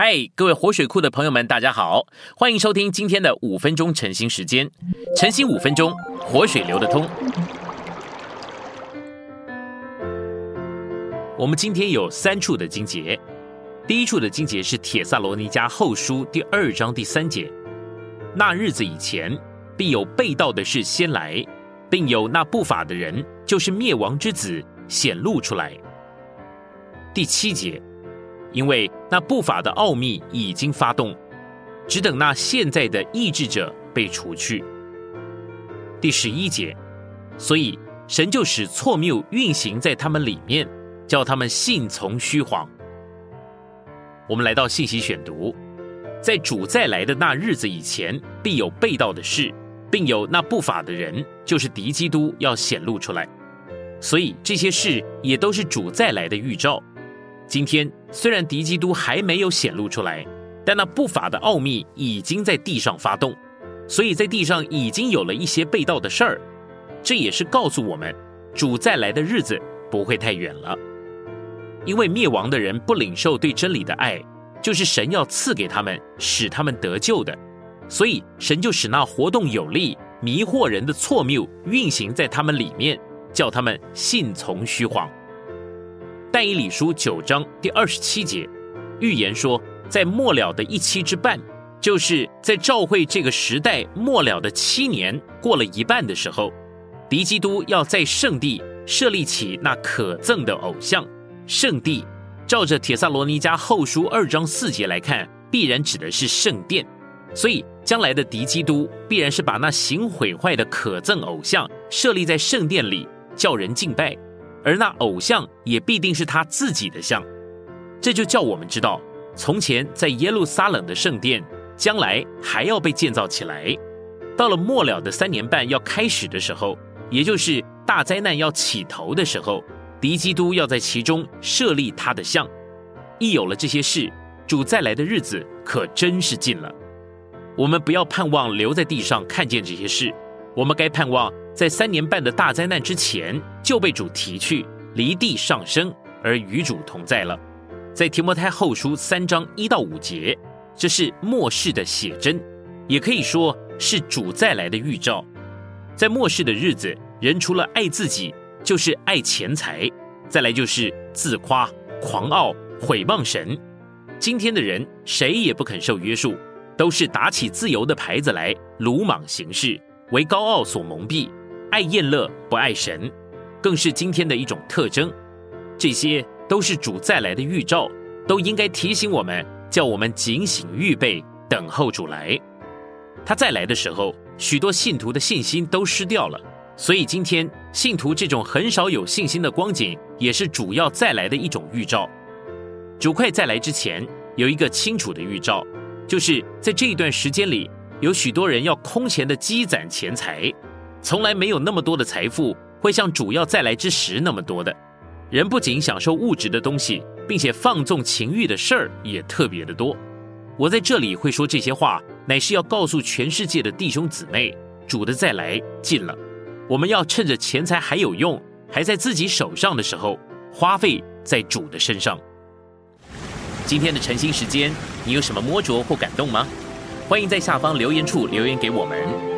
嗨，各位活水库的朋友们，大家好，欢迎收听今天的五分钟晨兴时间。晨兴五分钟，活水流得通。我们今天有三处的经节，第一处的经节是帖萨罗尼迦后书第二章第三节。那日子以前，必有被盗的事先来，并有那不法的人，就是灭亡之子显露出来。第七节。因为那不法的奥秘已经发动，只等那现在的意志者被除去。第十一节，所以神就使错谬运行在他们里面，叫他们信从虚谎。我们来到信息选读，在主再来的那日子以前，必有被盗的事，并有那不法的人，就是敌基督要显露出来。所以这些事也都是主再来的预兆。今天虽然敌基督还没有显露出来，但那不法的奥秘已经在地上发动，所以在地上已经有了一些被盗的事儿。这也是告诉我们，主再来的日子不会太远了。因为灭亡的人不领受对真理的爱，就是神要赐给他们，使他们得救的，所以神就使那活动有力、迷惑人的错谬运行在他们里面，叫他们信从虚谎。但以理书九章第二十七节预言说，在末了的一期之半，就是在召会这个时代末了的七年过了一半的时候，敌基督要在圣地设立起那可憎的偶像。圣地，照着铁萨罗尼迦后书二章四节来看，必然指的是圣殿。所以，将来的敌基督必然是把那行毁坏的可憎偶像设立在圣殿里，叫人敬拜。而那偶像也必定是他自己的像，这就叫我们知道，从前在耶路撒冷的圣殿，将来还要被建造起来。到了末了的三年半要开始的时候，也就是大灾难要起头的时候，敌基督要在其中设立他的像。一有了这些事，主再来的日子可真是近了。我们不要盼望留在地上看见这些事，我们该盼望。在三年半的大灾难之前就被主提去离地上升，而与主同在了。在提摩太后书三章一到五节，这是末世的写真，也可以说是主再来的预兆。在末世的日子，人除了爱自己，就是爱钱财，再来就是自夸、狂傲、毁谤神。今天的人谁也不肯受约束，都是打起自由的牌子来，鲁莽行事，为高傲所蒙蔽。爱厌乐不爱神，更是今天的一种特征。这些都是主再来的预兆，都应该提醒我们，叫我们警醒预备，等候主来。他再来的时候，许多信徒的信心都失掉了。所以今天信徒这种很少有信心的光景，也是主要再来的一种预兆。主快再来之前，有一个清楚的预兆，就是在这一段时间里，有许多人要空前的积攒钱财。从来没有那么多的财富会像主要再来之时那么多的人，不仅享受物质的东西，并且放纵情欲的事儿也特别的多。我在这里会说这些话，乃是要告诉全世界的弟兄姊妹，主的再来近了。我们要趁着钱财还有用，还在自己手上的时候，花费在主的身上。今天的晨兴时间，你有什么摸着或感动吗？欢迎在下方留言处留言给我们。